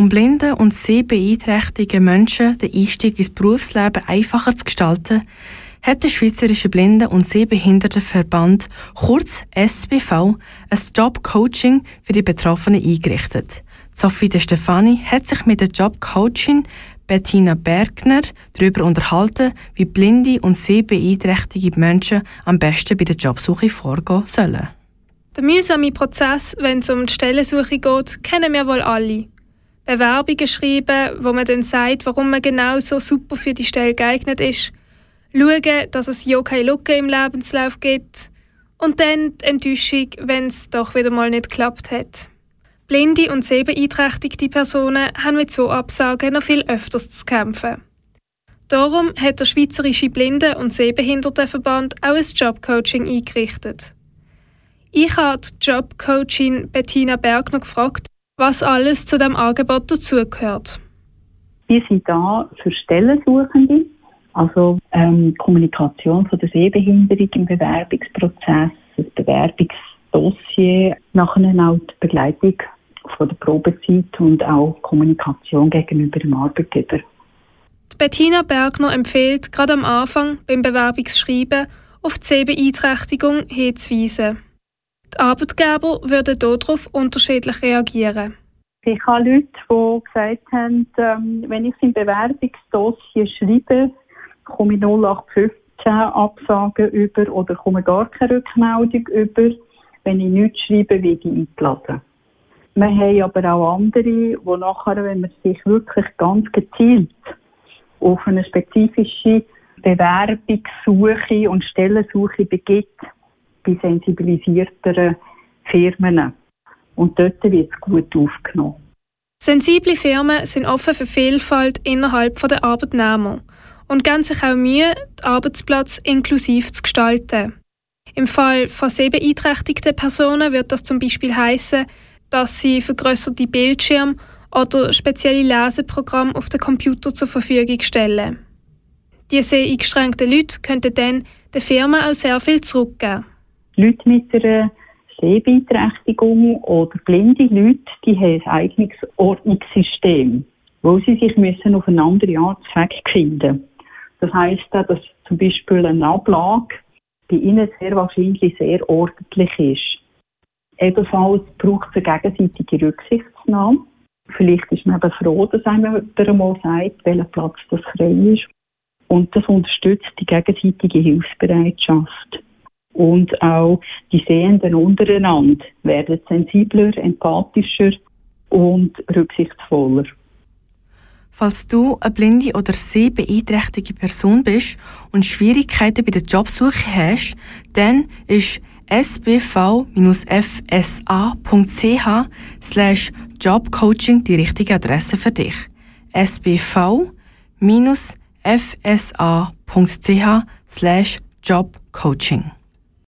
Um blinden und sehbeeinträchtigen Menschen den Einstieg ins Berufsleben einfacher zu gestalten, hat der Schweizerische Blinden- und Sehbehindertenverband, kurz SBV, ein Jobcoaching für die Betroffenen eingerichtet. Sophie De Stefani hat sich mit der Jobcoachin Bettina Bergner darüber unterhalten, wie blinde und sehbeeinträchtigte Menschen am besten bei der Jobsuche vorgehen sollen. Der mühsame Prozess, wenn es um die Stellensuche geht, kennen wir wohl alle. Bewerbungen schreiben, wo man dann sagt, warum man genau so super für die Stelle geeignet ist. Schauen, dass es ja keine Lücke im Lebenslauf gibt. Und dann die Enttäuschung, wenn es doch wieder mal nicht geklappt hat. Blinde und sehbeeinträchtigte Personen haben mit so Absagen noch viel öfters zu kämpfen. Darum hat der Schweizerische Blinden- und Sehbehindertenverband auch ein Jobcoaching eingerichtet. Ich habe die Jobcoachin Bettina Bergner gefragt, was alles zu dem Angebot dazugehört. Wir sind da für Stellensuchende, also ähm, Kommunikation von der Sehbehinderung im Bewerbungsprozess, das Bewerbungsdossier, nachher auch die Begleitung von der Probezeit und auch Kommunikation gegenüber dem Arbeitgeber. Die Bettina Bergner empfiehlt gerade am Anfang beim Bewerbungsschreiben auf die Sehbeeinträchtigung hinzuweisen. Die Arbeitgeber würden darauf unterschiedlich reagieren. Ich habe Leute, die gesagt haben, ähm, wenn ich im Bewerbungsdossier schreibe, komme ich 0815 Absagen über oder komme gar keine Rückmeldung über. Wenn ich nichts schreibe, werde ich eingeladen. Wir haben aber auch andere, die nachher, wenn man sich wirklich ganz gezielt auf eine spezifische Bewerbungssuche und Stellensuche begibt, bei sensibilisierteren Firmen. Und dort wird es gut aufgenommen. Sensible Firmen sind offen für Vielfalt innerhalb der Arbeitnehmer und geben sich auch Mühe, den Arbeitsplatz inklusiv zu gestalten. Im Fall von sehbeeinträchtigten Personen wird das zum Beispiel heißen, dass sie vergrößerte Bildschirme oder spezielle Leseprogramme auf den Computer zur Verfügung stellen. Diese sehr eingeschränkten Leute könnten dann der Firma auch sehr viel zurückgeben. Leute mit einer Sehbeeinträchtigung oder blinde Leute, die haben ein eigenes Ordnungssystem, wo sie sich müssen auf eine andere Art finden Das heisst, dass zum Beispiel eine Ablage bei ihnen sehr wahrscheinlich sehr ordentlich ist. Ebenfalls braucht es eine gegenseitige Rücksichtnahme. Vielleicht ist man eben froh, dass einem jemand mal sagt, welcher Platz das frei ist. Und das unterstützt die gegenseitige Hilfsbereitschaft. Und auch die Sehenden untereinander werden sensibler, empathischer und rücksichtsvoller. Falls du eine blinde oder sehbeeinträchtigte Person bist und Schwierigkeiten bei der Jobsuche hast, dann ist sbv-fsa.ch slash jobcoaching die richtige Adresse für dich. sbv-fsa.ch slash jobcoaching